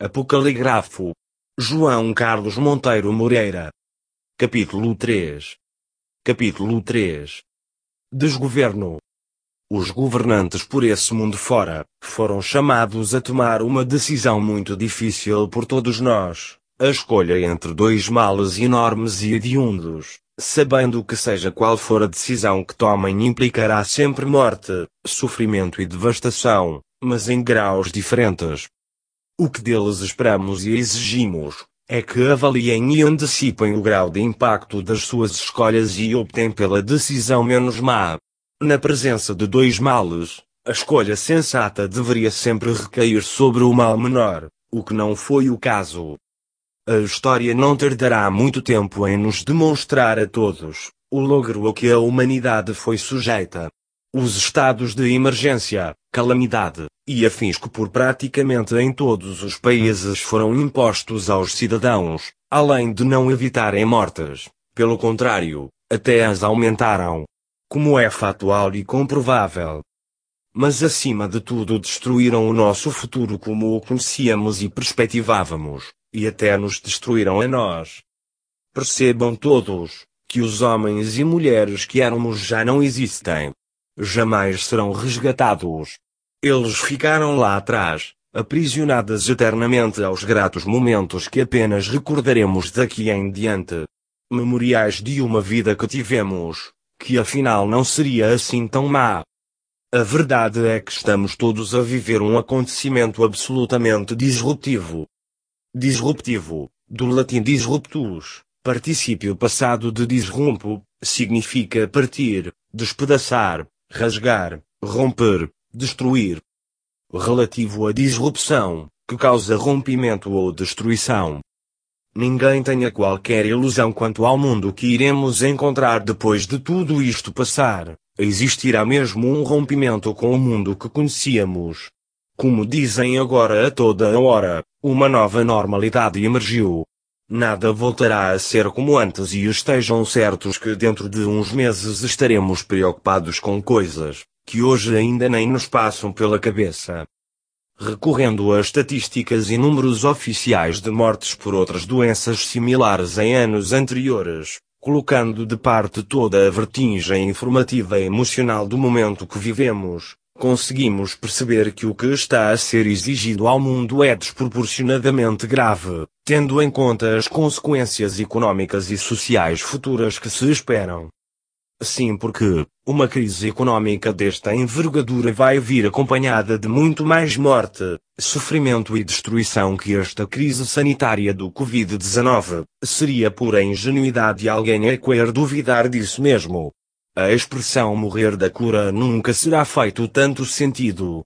Apocaligrafo. João Carlos Monteiro Moreira. Capítulo 3. Capítulo 3. Desgoverno. Os governantes por esse mundo fora, foram chamados a tomar uma decisão muito difícil por todos nós, a escolha entre dois males enormes e hediondos, sabendo que seja qual for a decisão que tomem implicará sempre morte, sofrimento e devastação, mas em graus diferentes. O que deles esperamos e exigimos é que avaliem e antecipem o grau de impacto das suas escolhas e optem pela decisão menos má. Na presença de dois males, a escolha sensata deveria sempre recair sobre o mal menor, o que não foi o caso. A história não tardará muito tempo em nos demonstrar a todos o logro a que a humanidade foi sujeita. Os estados de emergência, calamidade, e afins que por praticamente em todos os países foram impostos aos cidadãos, além de não evitarem mortes, pelo contrário, até as aumentaram. Como é factual e comprovável. Mas acima de tudo destruíram o nosso futuro como o conhecíamos e perspectivávamos, e até nos destruíram a nós. Percebam todos, que os homens e mulheres que éramos já não existem. Jamais serão resgatados. Eles ficaram lá atrás, aprisionadas eternamente aos gratos momentos que apenas recordaremos daqui em diante. Memoriais de uma vida que tivemos, que afinal não seria assim tão má. A verdade é que estamos todos a viver um acontecimento absolutamente disruptivo. Disruptivo, do latim disruptus, particípio passado de disrumpo, significa partir, despedaçar, rasgar, romper, destruir. Relativo à disrupção, que causa rompimento ou destruição. Ninguém tenha qualquer ilusão quanto ao mundo que iremos encontrar depois de tudo isto passar. Existirá mesmo um rompimento com o mundo que conhecíamos. Como dizem agora a toda a hora, uma nova normalidade emergiu. Nada voltará a ser como antes e estejam certos que dentro de uns meses estaremos preocupados com coisas que hoje ainda nem nos passam pela cabeça. Recorrendo a estatísticas e números oficiais de mortes por outras doenças similares em anos anteriores, colocando de parte toda a vertigem informativa e emocional do momento que vivemos, conseguimos perceber que o que está a ser exigido ao mundo é desproporcionadamente grave, tendo em conta as consequências econômicas e sociais futuras que se esperam. Sim, porque uma crise econômica desta envergadura vai vir acompanhada de muito mais morte, sofrimento e destruição que esta crise sanitária do Covid-19. Seria pura ingenuidade alguém a querer duvidar disso mesmo. A expressão morrer da cura nunca será feito tanto sentido.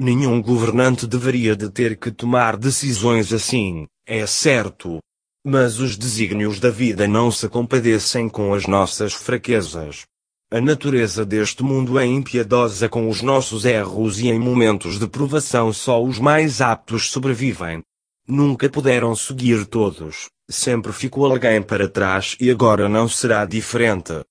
Nenhum governante deveria de ter que tomar decisões assim, é certo, mas os desígnios da vida não se compadecem com as nossas fraquezas. A natureza deste mundo é impiedosa com os nossos erros e em momentos de provação só os mais aptos sobrevivem. Nunca puderam seguir todos, sempre ficou alguém para trás e agora não será diferente.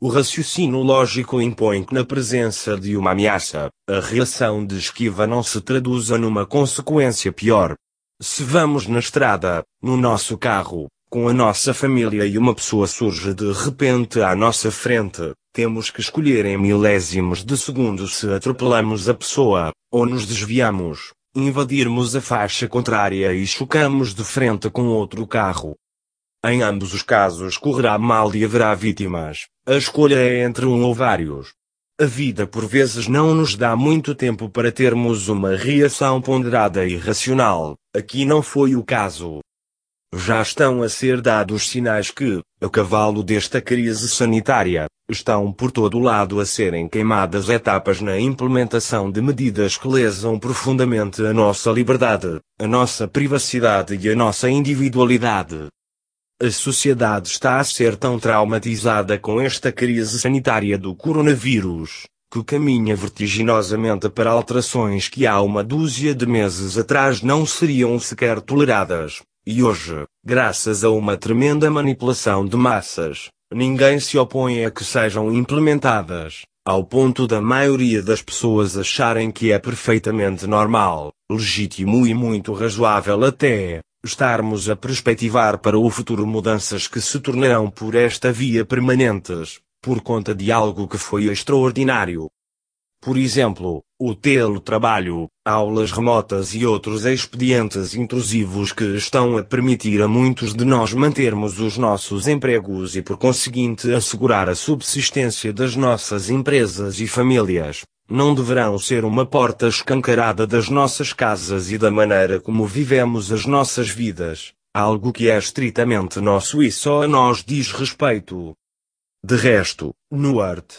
O raciocínio lógico impõe que na presença de uma ameaça, a reação de esquiva não se traduza numa consequência pior, se vamos na estrada, no nosso carro, com a nossa família e uma pessoa surge de repente à nossa frente, temos que escolher em milésimos de segundo se atropelamos a pessoa, ou nos desviamos, invadirmos a faixa contrária e chocamos de frente com outro carro. Em ambos os casos correrá mal e haverá vítimas. A escolha é entre um ou vários. A vida por vezes não nos dá muito tempo para termos uma reação ponderada e racional, aqui não foi o caso. Já estão a ser dados sinais que, a cavalo desta crise sanitária, estão por todo lado a serem queimadas etapas na implementação de medidas que lesam profundamente a nossa liberdade, a nossa privacidade e a nossa individualidade. A sociedade está a ser tão traumatizada com esta crise sanitária do coronavírus, que caminha vertiginosamente para alterações que há uma dúzia de meses atrás não seriam sequer toleradas. E hoje, graças a uma tremenda manipulação de massas, ninguém se opõe a que sejam implementadas. ao ponto da maioria das pessoas acharem que é perfeitamente normal, legítimo e muito razoável até, estarmos a perspectivar para o futuro mudanças que se tornarão por esta via permanentes, por conta de algo que foi extraordinário. Por exemplo, o teletrabalho, aulas remotas e outros expedientes intrusivos que estão a permitir a muitos de nós mantermos os nossos empregos e por conseguinte assegurar a subsistência das nossas empresas e famílias, não deverão ser uma porta escancarada das nossas casas e da maneira como vivemos as nossas vidas, algo que é estritamente nosso e só a nós diz respeito. De resto, no art.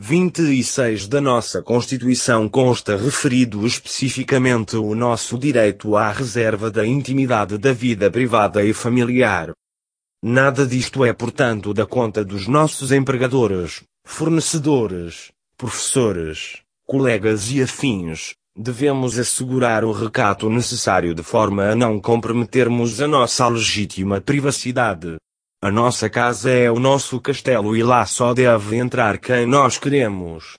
26 da nossa Constituição consta referido especificamente o nosso direito à reserva da intimidade da vida privada e familiar. Nada disto é, portanto, da conta dos nossos empregadores, fornecedores, professores, colegas e afins. Devemos assegurar o recato necessário de forma a não comprometermos a nossa legítima privacidade. A nossa casa é o nosso castelo e lá só deve entrar quem nós queremos.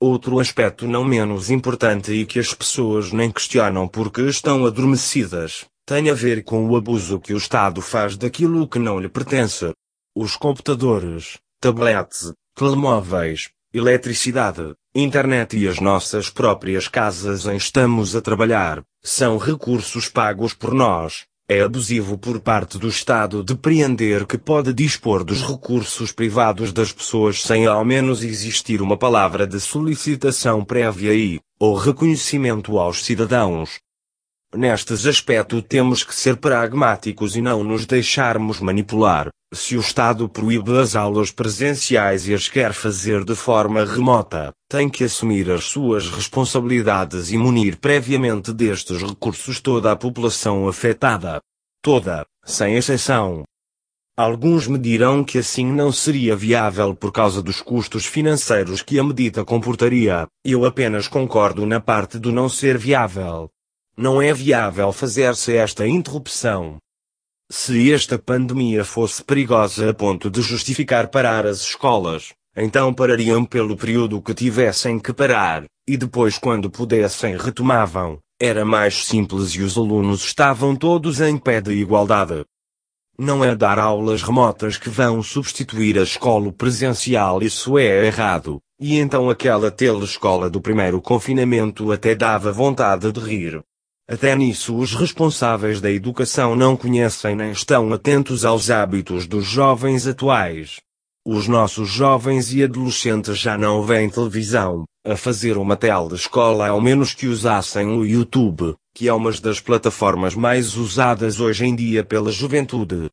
Outro aspecto não menos importante e que as pessoas nem questionam porque estão adormecidas, tem a ver com o abuso que o Estado faz daquilo que não lhe pertence. Os computadores, tablets, telemóveis, eletricidade, internet e as nossas próprias casas em estamos a trabalhar, são recursos pagos por nós, é abusivo por parte do Estado depreender que pode dispor dos recursos privados das pessoas sem ao menos existir uma palavra de solicitação prévia e, ou reconhecimento aos cidadãos. Nestes aspectos temos que ser pragmáticos e não nos deixarmos manipular. Se o Estado proíbe as aulas presenciais e as quer fazer de forma remota, tem que assumir as suas responsabilidades e munir previamente destes recursos toda a população afetada. Toda, sem exceção. Alguns me dirão que assim não seria viável por causa dos custos financeiros que a medida comportaria. Eu apenas concordo na parte do não ser viável. Não é viável fazer-se esta interrupção. Se esta pandemia fosse perigosa a ponto de justificar parar as escolas, então parariam pelo período que tivessem que parar, e depois quando pudessem retomavam. Era mais simples e os alunos estavam todos em pé de igualdade. Não é dar aulas remotas que vão substituir a escola presencial, isso é errado. E então aquela telescola do primeiro confinamento até dava vontade de rir. Até nisso os responsáveis da educação não conhecem nem estão atentos aos hábitos dos jovens atuais. Os nossos jovens e adolescentes já não veem televisão, a fazer uma telescola ao menos que usassem o YouTube, que é uma das plataformas mais usadas hoje em dia pela juventude.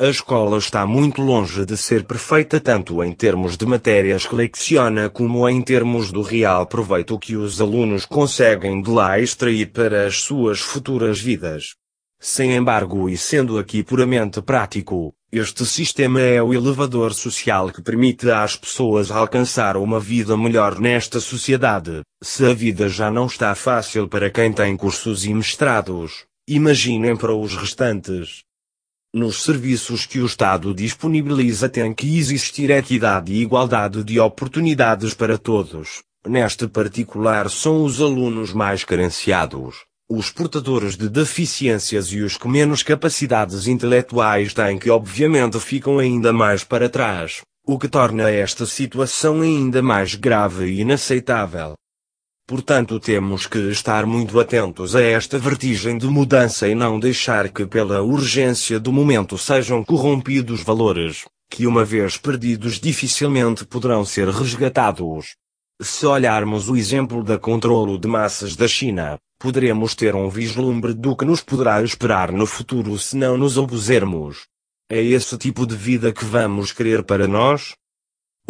A escola está muito longe de ser perfeita tanto em termos de matérias que leciona como em termos do real proveito que os alunos conseguem de lá extrair para as suas futuras vidas. Sem embargo e sendo aqui puramente prático, este sistema é o elevador social que permite às pessoas alcançar uma vida melhor nesta sociedade. Se a vida já não está fácil para quem tem cursos e mestrados, imaginem para os restantes. Nos serviços que o Estado disponibiliza tem que existir equidade e igualdade de oportunidades para todos. Neste particular são os alunos mais carenciados, os portadores de deficiências e os que menos capacidades intelectuais têm que obviamente ficam ainda mais para trás, o que torna esta situação ainda mais grave e inaceitável. Portanto, temos que estar muito atentos a esta vertigem de mudança e não deixar que, pela urgência do momento, sejam corrompidos valores, que uma vez perdidos dificilmente poderão ser resgatados. Se olharmos o exemplo da controlo de massas da China, poderemos ter um vislumbre do que nos poderá esperar no futuro se não nos opusermos. É esse tipo de vida que vamos querer para nós?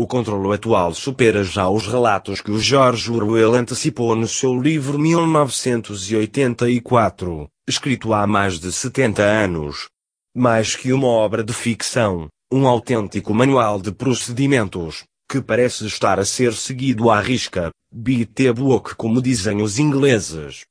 O controlo atual supera já os relatos que o George Orwell antecipou no seu livro 1984, escrito há mais de 70 anos. Mais que uma obra de ficção, um autêntico manual de procedimentos, que parece estar a ser seguido à risca, beat the book como dizem os ingleses.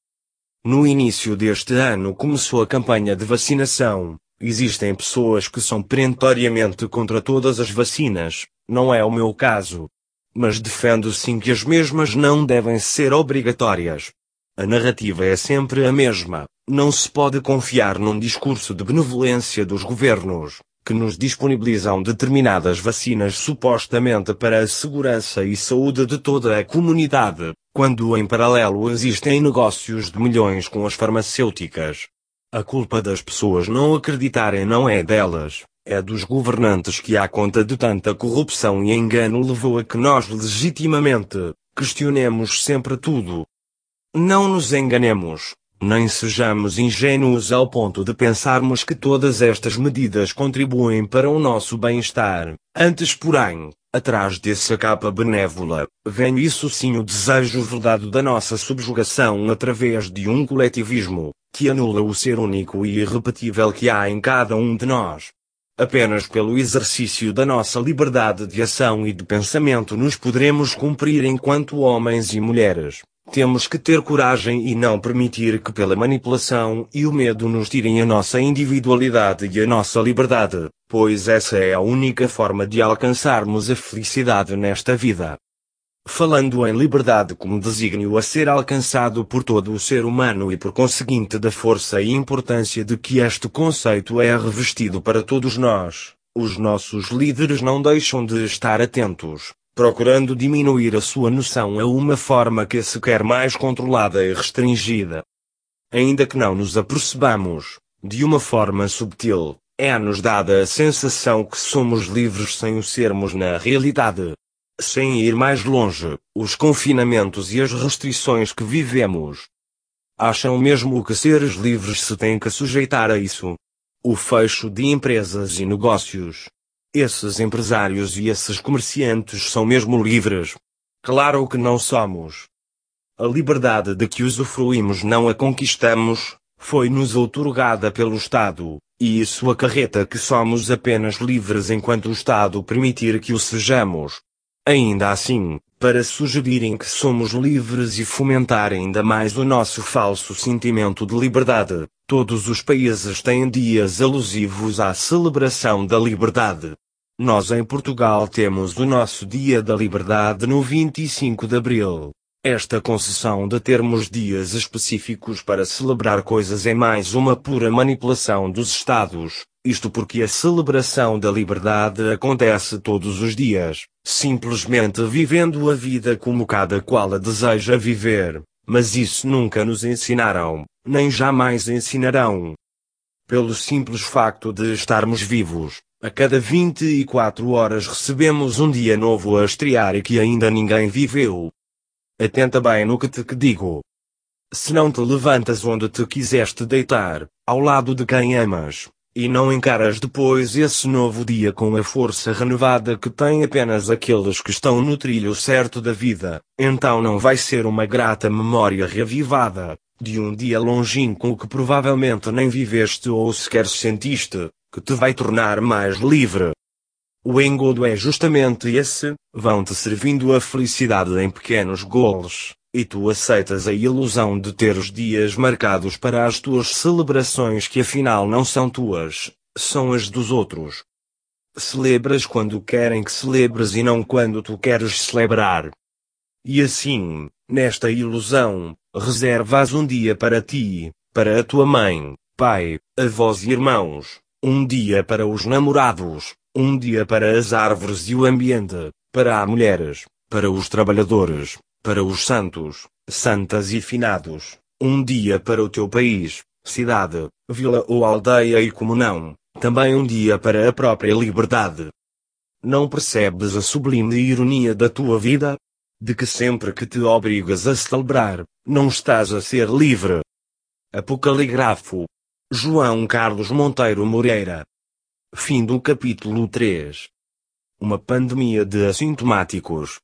No início deste ano começou a campanha de vacinação. Existem pessoas que são perentoriamente contra todas as vacinas, não é o meu caso. mas defendo sim que as mesmas não devem ser obrigatórias. A narrativa é sempre a mesma. Não se pode confiar num discurso de benevolência dos governos, que nos disponibilizam determinadas vacinas supostamente para a segurança e saúde de toda a comunidade, quando em paralelo existem negócios de milhões com as farmacêuticas. A culpa das pessoas não acreditarem não é delas, é dos governantes que, à conta de tanta corrupção e engano, levou a que nós legitimamente questionemos sempre tudo. Não nos enganemos, nem sejamos ingênuos ao ponto de pensarmos que todas estas medidas contribuem para o nosso bem-estar. Antes, porém, Atrás dessa capa benévola, vem isso sim o desejo verdade da nossa subjugação através de um coletivismo, que anula o ser único e irrepetível que há em cada um de nós. Apenas pelo exercício da nossa liberdade de ação e de pensamento nos poderemos cumprir enquanto homens e mulheres. Temos que ter coragem e não permitir que pela manipulação e o medo nos tirem a nossa individualidade e a nossa liberdade, pois essa é a única forma de alcançarmos a felicidade nesta vida. Falando em liberdade como desígnio a ser alcançado por todo o ser humano e por conseguinte da força e importância de que este conceito é revestido para todos nós, os nossos líderes não deixam de estar atentos, procurando diminuir a sua noção a uma forma que se quer mais controlada e restringida. Ainda que não nos apercebamos, de uma forma subtil, é-nos dada a sensação que somos livres sem o sermos na realidade. Sem ir mais longe, os confinamentos e as restrições que vivemos. Acham mesmo que seres livres se têm que sujeitar a isso? O fecho de empresas e negócios, esses empresários e esses comerciantes são mesmo livres. Claro que não somos. A liberdade de que usufruímos não a conquistamos, foi-nos outorgada pelo Estado, e isso acarreta que somos apenas livres enquanto o Estado permitir que o sejamos. Ainda assim, para sugerirem que somos livres e fomentar ainda mais o nosso falso sentimento de liberdade, todos os países têm dias alusivos à celebração da liberdade. Nós em Portugal temos o nosso Dia da Liberdade no 25 de Abril. Esta concessão de termos dias específicos para celebrar coisas é mais uma pura manipulação dos Estados, isto porque a celebração da liberdade acontece todos os dias, simplesmente vivendo a vida como cada qual a deseja viver, mas isso nunca nos ensinaram, nem jamais ensinarão. Pelo simples facto de estarmos vivos, a cada 24 horas recebemos um dia novo a estrear e que ainda ninguém viveu. Atenta bem no que te digo. Se não te levantas onde te quiseste deitar, ao lado de quem amas, e não encaras depois esse novo dia com a força renovada que tem apenas aqueles que estão no trilho certo da vida, então não vai ser uma grata memória reavivada, de um dia longínquo que provavelmente nem viveste ou sequer sentiste, que te vai tornar mais livre. O engodo é justamente esse, vão-te servindo a felicidade em pequenos golos, e tu aceitas a ilusão de ter os dias marcados para as tuas celebrações que afinal não são tuas, são as dos outros. Celebras quando querem que celebres e não quando tu queres celebrar. E assim, nesta ilusão, reservas um dia para ti, para a tua mãe, pai, avós e irmãos, um dia para os namorados, um dia para as árvores e o ambiente, para as mulheres, para os trabalhadores, para os santos, santas e finados, um dia para o teu país, cidade, vila ou aldeia e comunão, também um dia para a própria liberdade. Não percebes a sublime ironia da tua vida? De que sempre que te obrigas a celebrar, não estás a ser livre. Apocaligrafo. João Carlos Monteiro Moreira. Fim do capítulo 3. Uma pandemia de assintomáticos.